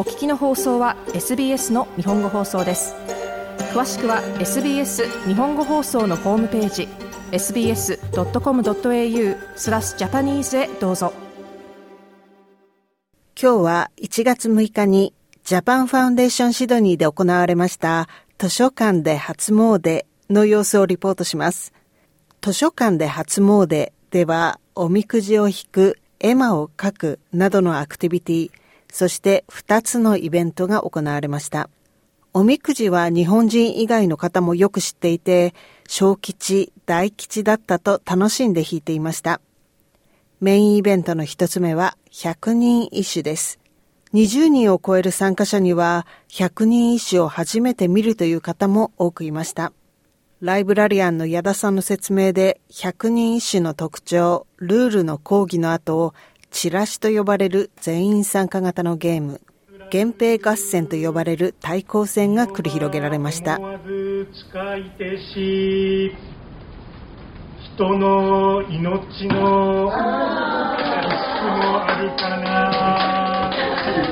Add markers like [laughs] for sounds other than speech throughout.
お聞きの放送は SBS の日本語放送です詳しくは SBS 日本語放送のホームページ sbs.com.au スラスジャパニーズへどうぞ今日は1月6日にジャパンファウンデーションシドニーで行われました図書館で初詣の様子をリポートします。図書館で初詣ではおみくじを引く、絵馬を描くなどのアクティビティ、そして2つのイベントが行われました。おみくじは日本人以外の方もよく知っていて、小吉、大吉だったと楽しんで弾いていました。メインイベントの一つ目は100人一首です。20人を超える参加者には100人一首を初めて見るという方も多くいました。ライブラリアンの矢田さんの説明で100人一首の特徴、ルールの講義の後、チラシと呼ばれる全員参加型のゲーム、源平合戦と呼ばれる対抗戦が繰り広げられました。人の命の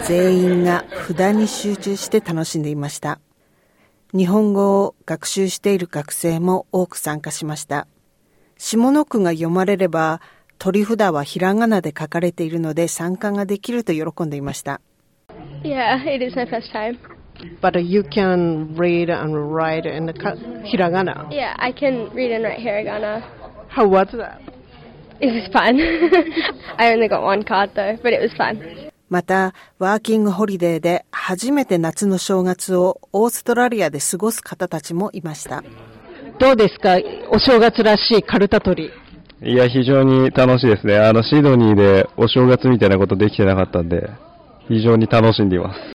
全員が札に集中して楽しんでいました。日本語を学習している学生も多く参加しました。下の句が読まれれば、取り札はひらがなで書かれているので参加ができると喜んでいました。Yeah, it is my first time. But you can read and write in the hiragana. Yeah, I can read and write hiragana. How was that? It was fun. I only got one card though, but it was fun. また、ワーキングホリデーで初めて夏の正月をオーストラリアで過ごす方たちもいました。どうですかお正月らしいカルタ取り。いや、非常に楽しいですね。あの、シドニーでお正月みたいなことできてなかったんで、非常に楽しんでいます。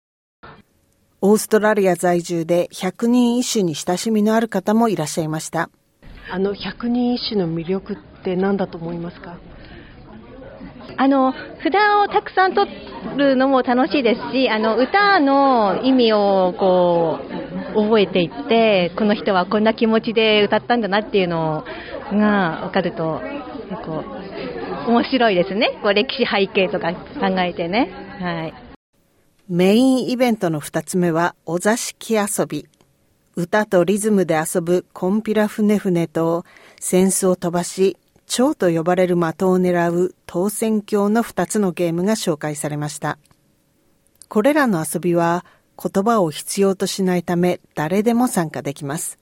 オーストラリア在住で100人一首に親しみのある方もいらっしゃいました。あの100人一首の魅力って何だと思いますか？あの札をたくさん取るのも楽しいですし、あの歌の意味をこう覚えていって、この人はこんな気持ちで歌ったんだなっていうのが分かると、結構面白いですね。こう歴史背景とか考えてね。はい。メインイベントの2つ目は、お座敷遊び。歌とリズムで遊ぶコンピラ船船と、扇子を飛ばし、蝶と呼ばれる的を狙う当選鏡の2つのゲームが紹介されました。これらの遊びは言葉を必要としないため誰でも参加できます。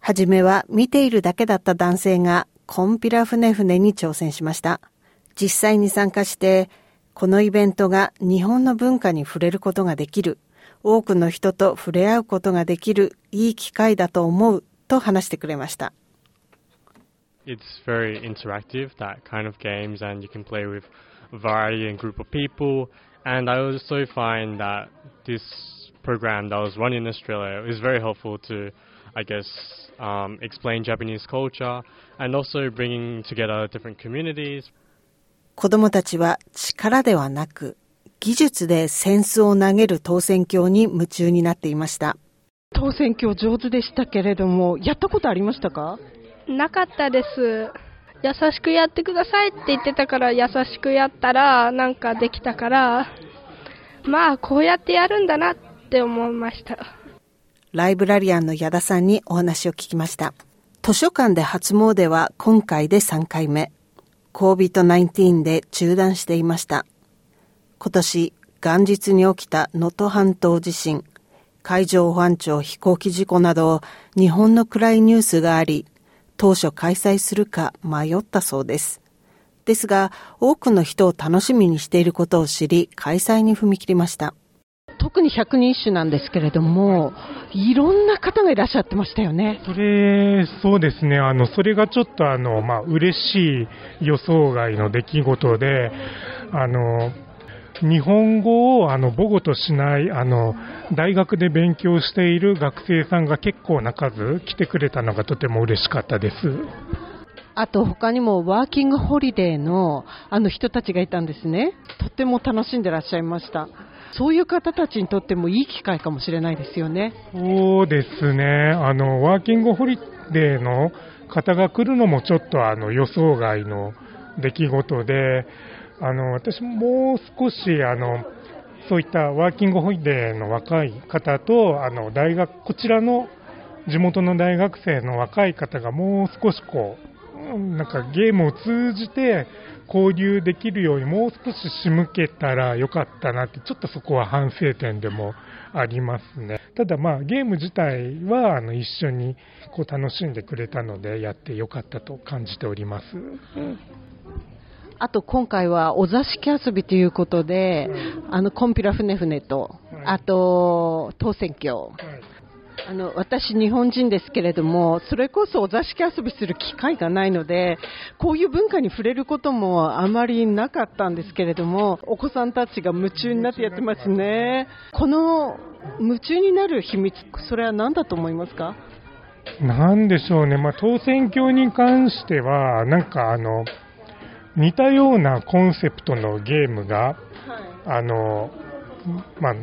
はじめは見ているだけだった男性がコンピラ船船に挑戦しました。実際に参加してこのイベントが日本の文化に触れることができる、多くの人と触れ合うことができるいい機会だと思うと話してくれました。it's very interactive, that kind of games, and you can play with a variety and group of people. And I also find that this program that was run in Australia is very helpful to, I guess, um, explain Japanese culture and also bringing together different communities. 子供たちは力ではなく技術で扇子を投げる当選鏡に夢中になっていました。当選鏡上手でしたけれども、やったことありましたかなかったです。優しくやってくださいって言ってたから優しくやったらなんかできたからまあこうやってやるんだなって思いましたライブラリアンの矢田さんにお話を聞きました図書館で初詣は今回で3回目 COVID-19 で中断していました今年元日に起きた能登半島地震海上保安庁飛行機事故など日本の暗いニュースがあり当初開催するか迷ったそうです。ですが、多くの人を楽しみにしていることを知り、開催に踏み切りました。特に百人一首なんですけれども、いろんな方がいらっしゃってましたよね。それ、そうですね。あの、それがちょっとあの、まあ、嬉しい予想外の出来事で、あの、日本語をあの母語としないあの大学で勉強している学生さんが結構な数来てくれたのがとても嬉しかったです。あと他にもワーキングホリデーのあの人たちがいたんですね。とても楽しんでらっしゃいました。そういう方たちにとってもいい機会かもしれないですよね。そうですね。あの、ワーキングホリデーの方が来るのもちょっとあの予想外の出来事で、あの、私もう少し、あの、そういったワーキングホリデーの若い方と、あの大学こちらの地元の大学生の若い方がもう少しこう、なんかゲームを通じて交流できるようにもう少し仕向けたらよかったなって、ちょっとそこは反省点でもありますね。ただまあゲーム自体はあの一緒にこう楽しんでくれたのでやってよかったと感じております。あと今回はお座敷遊びということで、あのコンピラ船船と、あと当選挙、あの私、日本人ですけれども、それこそお座敷遊びする機会がないので、こういう文化に触れることもあまりなかったんですけれども、お子さんたちが夢中になってやってますね。この夢中になる秘密、それは何だと思いますか？なんでしょうね、まあ、当選挙に関しては、なんかあの、似たようなコンセプトのゲームが、はい、あの、まあ、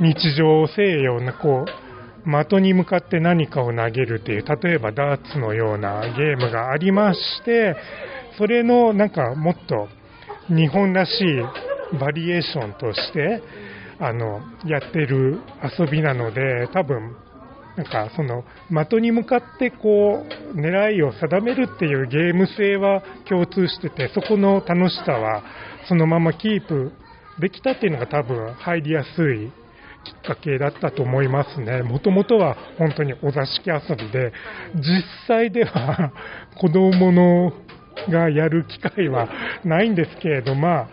日常西洋のこう、的に向かって何かを投げるという、例えばダーツのようなゲームがありまして、それのなんかもっと日本らしいバリエーションとして、あの、やってる遊びなので、多分なんかその的に向かってこう狙いを定めるっていうゲーム性は共通しててそこの楽しさはそのままキープできたっていうのが多分入りやすいきっかけだったと思いますね。もともとは本当にお座敷遊びで実際では [laughs] 子供のがやる機会はないんですけれど、まあ、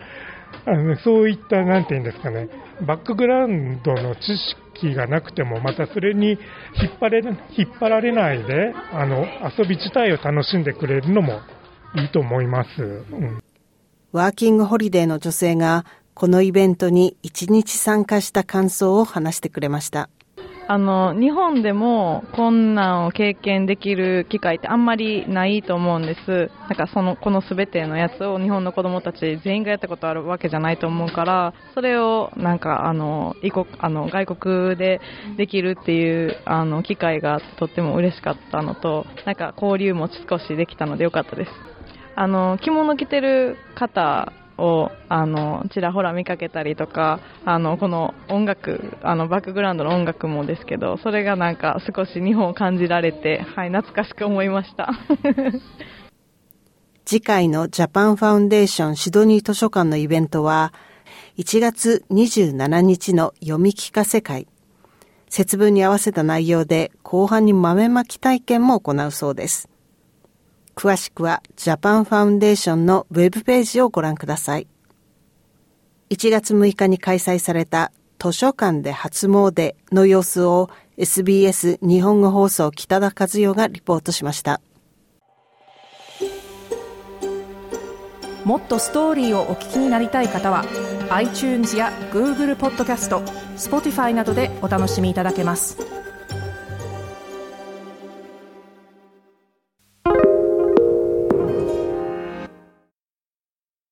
あのそういった、なんていうんですかね、バックグラウンドの知識がなくても、またそれに引っ張れ引っ張られないで、あの遊び自体を楽しんでくれるのもいいと思います。うん、ワーキングホリデーの女性が、このイベントに1日参加した感想を話してくれました。あの日本でも困難を経験できる機会ってあんまりないと思うんです、なんかそのこのすべてのやつを日本の子供たち全員がやったことあるわけじゃないと思うから、それをなんかあの異国あの外国でできるっていうあの機会がとっても嬉しかったのと、なんか交流も少しできたのでよかったです。あの着物着てる方をあのちらほら見かけたりとかあのこの音楽あのバックグラウンドの音楽もですけどそれがなんか少し日本を感じられて、はい、懐かしく思いました。[laughs] 次回のジャパンファウンデーションシドニー図書館のイベントは1月27日の読み聞かせ会。節分に合わせた内容で後半に豆まき体験も行うそうです。詳しくはジャパンファウンデーションのウェブページをご覧ください。1月6日に開催された図書館で初詣の様子を SBS 日本語放送北田和代がリポートしました。もっとストーリーをお聞きになりたい方は iTunes や Google ポッドキャスト Spotify などでお楽しみいただけます。